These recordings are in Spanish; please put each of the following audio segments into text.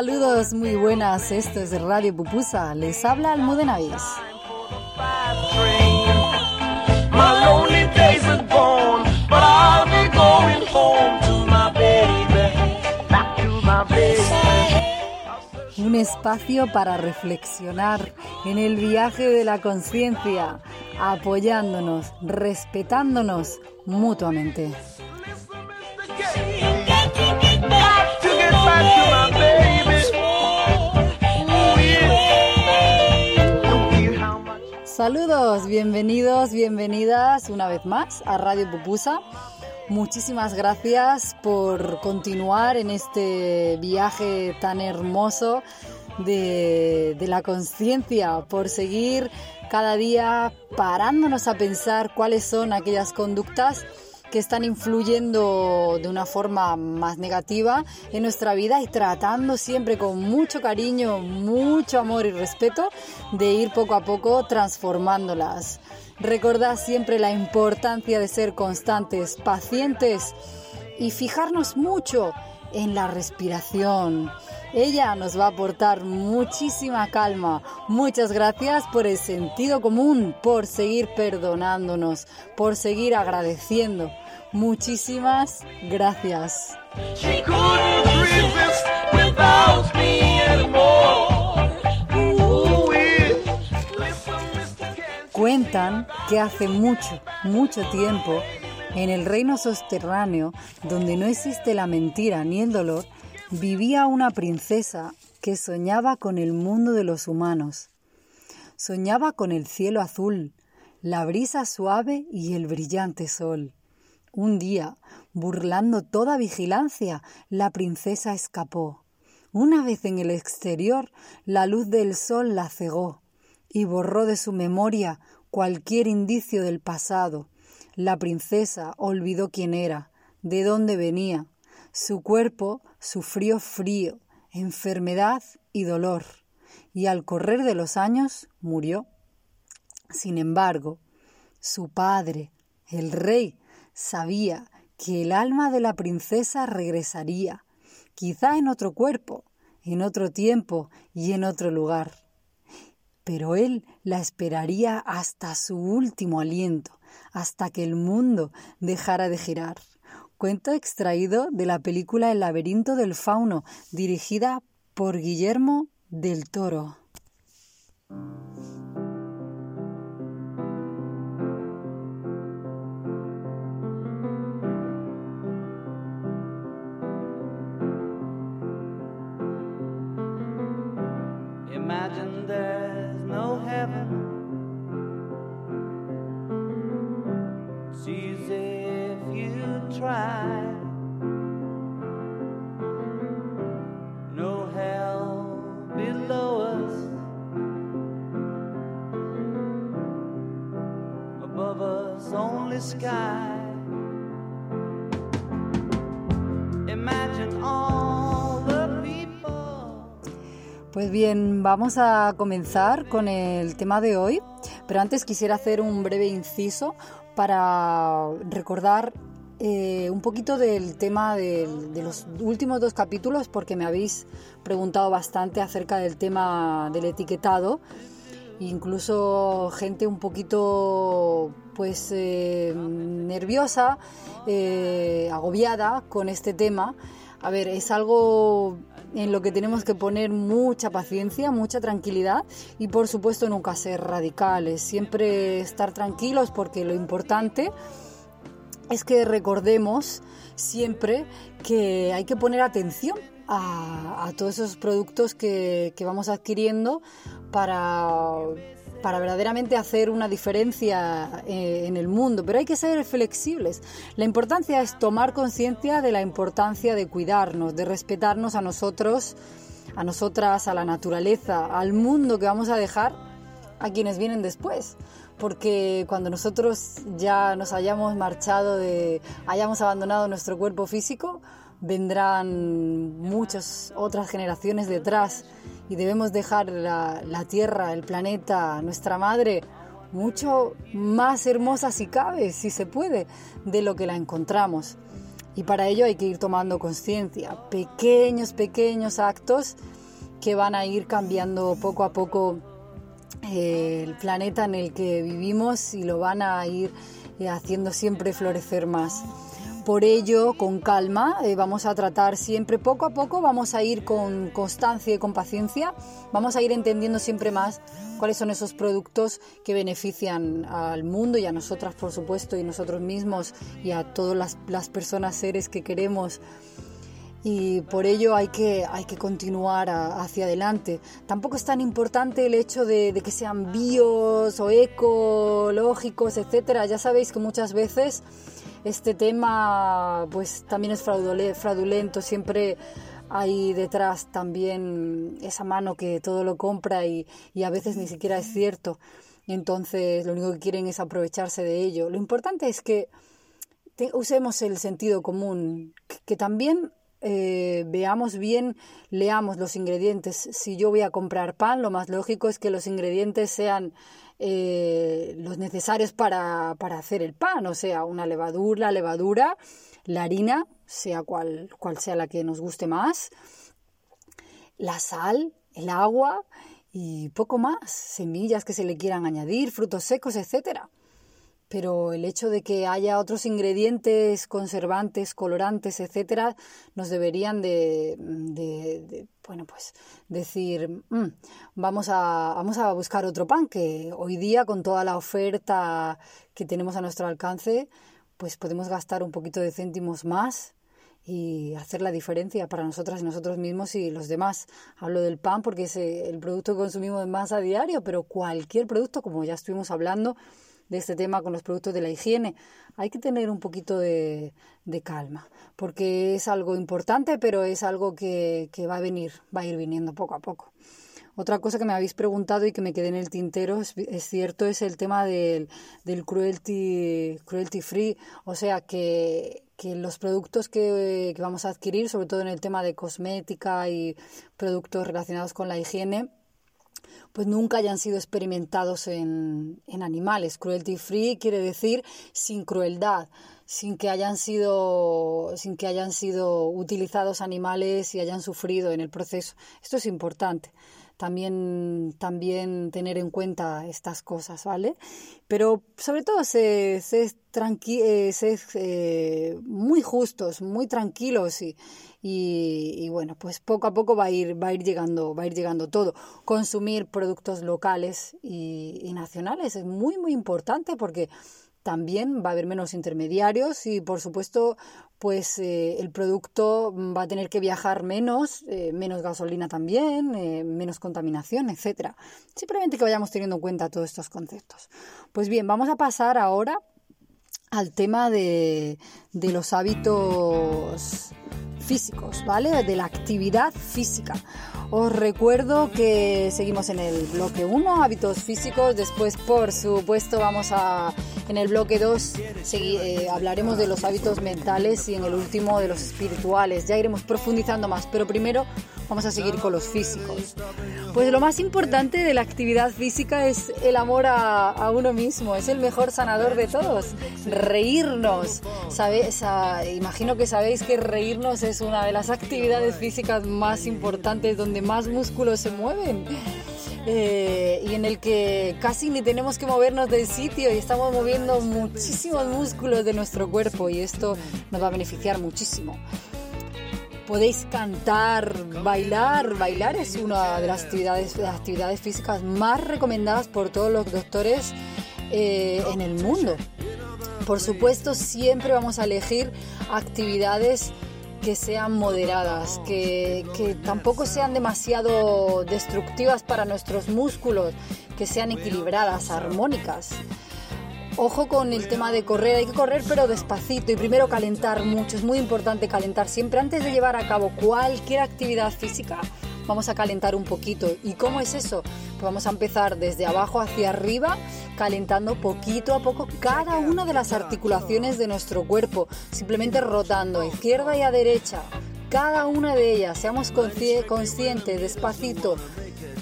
Saludos muy buenas, esto es Radio Pupusa, les habla Almudena Avis. Un espacio para reflexionar en el viaje de la conciencia, apoyándonos, respetándonos mutuamente. Saludos, bienvenidos, bienvenidas una vez más a Radio Pupusa. Muchísimas gracias por continuar en este viaje tan hermoso de, de la conciencia, por seguir cada día parándonos a pensar cuáles son aquellas conductas que están influyendo de una forma más negativa en nuestra vida y tratando siempre con mucho cariño, mucho amor y respeto de ir poco a poco transformándolas. Recordad siempre la importancia de ser constantes, pacientes y fijarnos mucho en la respiración. Ella nos va a aportar muchísima calma. Muchas gracias por el sentido común, por seguir perdonándonos, por seguir agradeciendo. Muchísimas gracias. Cuentan que hace mucho, mucho tiempo, en el reino subterráneo, donde no existe la mentira ni el dolor, vivía una princesa que soñaba con el mundo de los humanos. Soñaba con el cielo azul, la brisa suave y el brillante sol. Un día, burlando toda vigilancia, la princesa escapó. Una vez en el exterior, la luz del sol la cegó y borró de su memoria cualquier indicio del pasado. La princesa olvidó quién era, de dónde venía. Su cuerpo sufrió frío, enfermedad y dolor, y al correr de los años murió. Sin embargo, su padre, el rey, sabía que el alma de la princesa regresaría, quizá en otro cuerpo, en otro tiempo y en otro lugar. Pero él la esperaría hasta su último aliento, hasta que el mundo dejara de girar. Cuento extraído de la película El laberinto del fauno, dirigida por Guillermo del Toro. Pues bien, vamos a comenzar con el tema de hoy, pero antes quisiera hacer un breve inciso para recordar eh, un poquito del tema de, los últimos dos capítulos, porque me habéis preguntado bastante acerca del tema del etiquetado, incluso gente un poquito pues eh, nerviosa, eh, agobiada con este tema. A ver, es algo en lo que tenemos que poner mucha paciencia, mucha tranquilidad y por supuesto nunca ser radicales, siempre estar tranquilos porque lo importante que recordemos siempre que hay que poner atención a, todos esos productos que, que vamos adquiriendo para para verdaderamente hacer una diferencia eh, en el mundo, pero hay que ser flexibles. La importancia es tomar conciencia de la importancia de cuidarnos, de respetarnos a nosotros, a nosotras, a la naturaleza, al mundo que vamos a dejar a quienes vienen después. Porque cuando nosotros ya nos hayamos marchado, de, hayamos abandonado nuestro cuerpo físico, vendrán muchas otras generaciones detrás y debemos dejar la, Tierra, el planeta, nuestra madre, mucho más hermosa si cabe, si se puede, de lo que la encontramos. Y para ello hay que ir tomando conciencia, pequeños, pequeños actos que van a ir cambiando poco a poco el planeta en el que vivimos y lo van a ir eh, haciendo siempre florecer más. Por ello, con calma, eh, vamos a tratar siempre poco a poco, vamos a ir con constancia y con paciencia, vamos a ir entendiendo siempre más cuáles son esos productos que benefician al mundo y a nosotras, por supuesto, y nosotros mismos y a todas las personas, seres que queremos y por ello hay que, hay que continuar hacia adelante. Tampoco es tan importante el hecho de, que sean bios o ecológicos, etcétera. Ya sabéis que muchas veces este tema pues también es fraudulento, siempre hay detrás también esa mano que todo lo compra y, y a veces ni siquiera es cierto. Entonces lo único que quieren es aprovecharse de ello. Lo importante es que usemos el sentido común, que también eh, veamos bien, leamos los ingredientes. Si yo voy a comprar pan, lo más lógico es que los ingredientes sean eh, los necesarios para, para, hacer el pan, o sea, una levadura, la levadura, la harina, sea cual, cual sea la que nos guste más, la sal, el agua y poco más, semillas que se le quieran añadir, frutos secos, etcétera pero el hecho de que haya otros ingredientes conservantes, colorantes, etcétera, nos deberían de, de, bueno, pues decir, mm, vamos, a, vamos a buscar otro pan, que hoy día con toda la oferta que tenemos a nuestro alcance, pues podemos gastar un poquito de céntimos más y hacer la diferencia para nosotras y nosotros mismos y los demás. Hablo del pan porque es el producto que consumimos más a diario, pero cualquier producto, como ya estuvimos hablando, de este tema con los productos de la higiene. Hay que tener un poquito de, calma, porque es algo importante, pero es algo que, va a venir, va a ir viniendo poco a poco. Otra cosa que me habéis preguntado y que me quedé en el tintero, es, cierto, es el tema del, del cruelty, cruelty free, o sea que, que los productos que, que, vamos a adquirir, sobre todo en el tema de cosmética y productos relacionados con la higiene, pues nunca hayan sido experimentados en, en animales. Cruelty free quiere decir sin crueldad, sin que hayan sido sin que hayan sido utilizados animales y hayan sufrido en el proceso. Esto es importante también, también tener en cuenta estas cosas, ¿vale? Pero sobre todo se, se, eh, eh, muy justos, muy tranquilos y, y, bueno, pues poco a poco va a ir, va a ir llegando, va a ir llegando todo. Consumir productos locales y nacionales es muy, muy importante porque también va a haber menos intermediarios y por supuesto pues eh, el producto va a tener que viajar menos, eh, menos gasolina también, eh, menos contaminación, etcétera. Simplemente que vayamos teniendo en cuenta todos estos conceptos. Pues bien, vamos a pasar ahora al tema de, de los hábitos físicos, ¿vale? De la actividad física. Os recuerdo que seguimos en el bloque 1, hábitos físicos, después por supuesto vamos a, en el bloque 2 eh, hablaremos de los hábitos mentales y en el último de los espirituales, ya iremos profundizando más, pero primero vamos a seguir con los físicos. Pues lo más importante de la actividad física es el amor a, uno mismo, es el mejor sanador de todos, reírnos. ¿Sabes? imagino que sabéis que reírnos una de las actividades físicas más importantes donde más músculos se mueven. Eh, y en el que casi ni tenemos que movernos del sitio y estamos moviendo muchísimos músculos de nuestro cuerpo y esto nos va a beneficiar muchísimo podéis cantar, bailar. Bailar es una de las actividades, actividades físicas más recomendadas por todos los doctores eh, en el mundo. Por supuesto, siempre vamos a elegir actividades que sean moderadas, que, que, tampoco sean demasiado destructivas para nuestros músculos, que sean equilibradas, armónicas. Ojo con el tema de correr, hay que correr pero despacito y primero calentar mucho, es muy importante calentar siempre antes de llevar a cabo cualquier actividad física. Vamos a calentar un poquito. ¿Y cómo es eso? Pues vamos a empezar desde abajo hacia arriba, calentando poquito a poco cada una de las articulaciones de nuestro cuerpo, simplemente rotando a izquierda y a derecha, cada una de ellas. Seamos conscientes, despacito,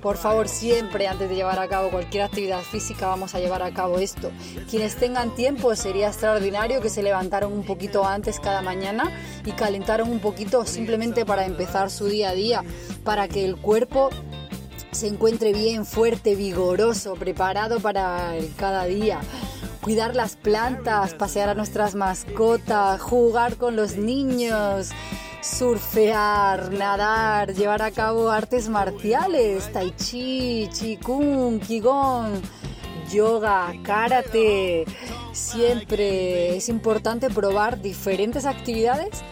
Por favor, siempre antes de llevar a cabo cualquier actividad física vamos a llevar a cabo esto. Quienes tengan tiempo sería extraordinario que se levantaron un poquito antes cada mañana y calentaron un poquito simplemente para empezar su día a día, para que el cuerpo se encuentre bien, fuerte, vigoroso, preparado para cada día cuidar las plantas, pasear a nuestras mascotas, jugar con los niños, surfear, nadar, llevar a cabo artes marciales, tai chi, qigong, qigong, yoga, karate. Siempre es importante probar diferentes actividades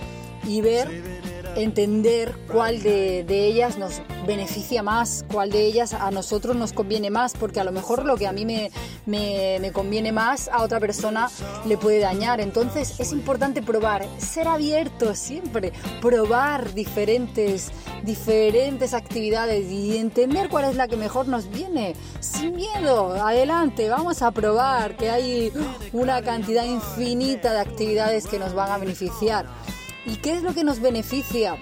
y ver entender cuál de, ellas nos beneficia más, cuál de ellas a nosotros nos conviene más, porque a lo mejor lo que a mí me, me, conviene más a otra persona le puede dañar. Entonces es importante probar, ser abierto siempre, probar diferentes, diferentes actividades y entender cuál es la que mejor nos viene. Sin miedo, adelante, vamos a probar que hay una cantidad infinita de actividades que nos van a beneficiar. ¿Y qué es lo que nos beneficia?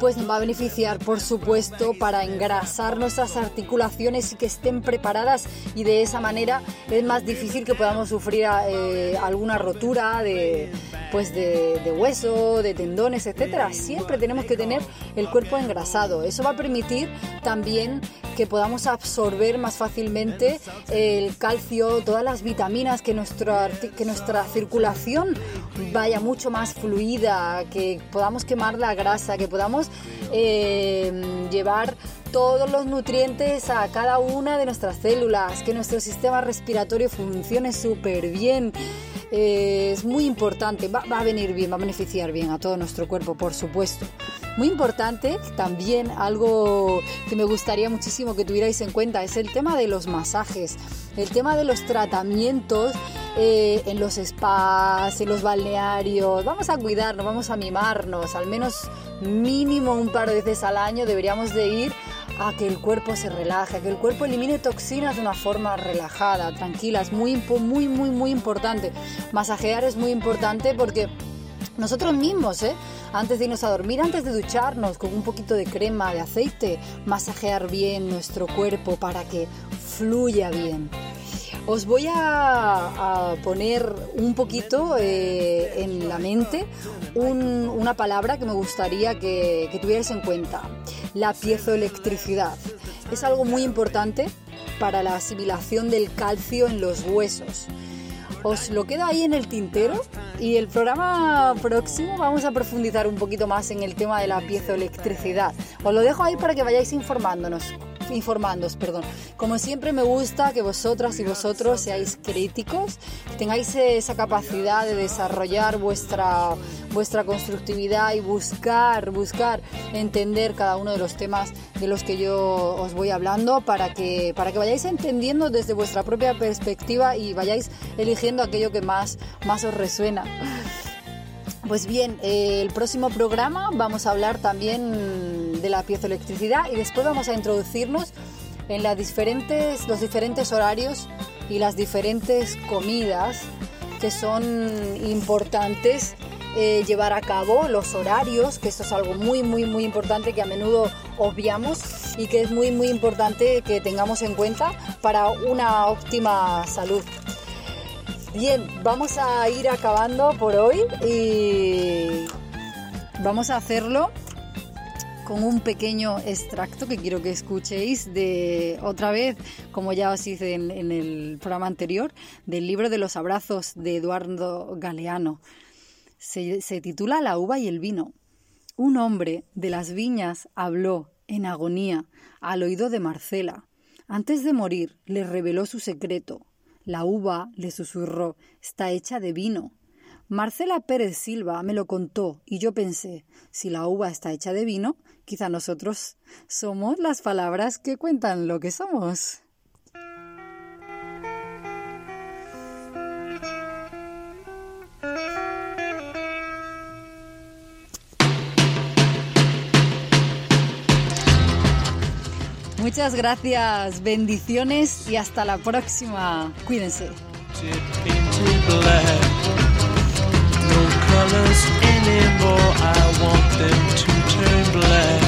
Pues nos va a beneficiar, por supuesto, para engrasar nuestras articulaciones y que estén preparadas y de esa manera es más difícil que podamos sufrir eh, alguna rotura de, pues de, de, hueso, de tendones, etcétera. Siempre tenemos que tener el cuerpo engrasado. Eso va a permitir también que podamos absorber más fácilmente el calcio, todas las vitaminas, que, nuestra, que nuestra circulación vaya mucho más fluida, que podamos quemar la grasa, que podamos eh, llevar todos los nutrientes a cada una de nuestras células, que nuestro sistema respiratorio funcione súper bien. Es muy importante, va, va, a venir bien, va a beneficiar bien a todo nuestro cuerpo, por supuesto. Muy importante también algo que me gustaría muchísimo que tuvierais en cuenta es el tema de los masajes, el tema de los tratamientos eh, en los spas, en los balnearios. Vamos a cuidarnos, vamos a mimarnos, al menos mínimo un par de veces al año deberíamos de ir a que el cuerpo se relaje, a que el cuerpo elimine toxinas de una forma relajada, tranquila. Es muy, muy, muy, muy importante. Masajear es muy importante porque nosotros mismos, ¿eh? antes de irnos a dormir, antes de ducharnos con un poquito de crema, de aceite, masajear bien nuestro cuerpo para que fluya bien. Os voy a, poner un poquito eh, en la mente una palabra que me gustaría que, que tuvierais en cuenta, la piezoelectricidad. Es algo muy importante para la asimilación del calcio en los huesos os lo queda ahí en el tintero y el programa próximo vamos a profundizar un poquito más en el tema de la piezoelectricidad. Os lo dejo ahí para que vayáis informándonos informándoos, perdón. Como siempre me gusta que vosotras y vosotros seáis críticos, tengáis esa capacidad de desarrollar vuestra, vuestra constructividad y buscar, buscar entender cada uno de los temas de los que yo os voy hablando para que, para que vayáis entendiendo desde vuestra propia perspectiva y vayáis eligiendo aquello que más, más os resuena. Pues bien, eh, el próximo programa vamos a hablar también de la piezoelectricidad y después vamos a introducirnos en las diferentes, los diferentes horarios y las diferentes comidas que son importantes eh, llevar a cabo, los horarios, que esto es algo muy, muy, muy importante que a menudo obviamos y que es muy, muy importante que tengamos en cuenta para una óptima salud. Bien, vamos a ir acabando por hoy y vamos a hacerlo con un pequeño extracto que quiero que escuchéis de otra vez, como ya os hice en, el programa anterior, del libro de los abrazos de Eduardo Galeano. Se, se titula La uva y el vino. Un hombre de las viñas habló en agonía al oído de Marcela. Antes de morir le reveló su secreto la uva, le susurró, está hecha de vino. Marcela Pérez Silva me lo contó y yo pensé, si la uva está hecha de vino, quizá nosotros somos las palabras que cuentan lo que somos. Muchas gracias, bendiciones y hasta la próxima. Cuídense. Turn black.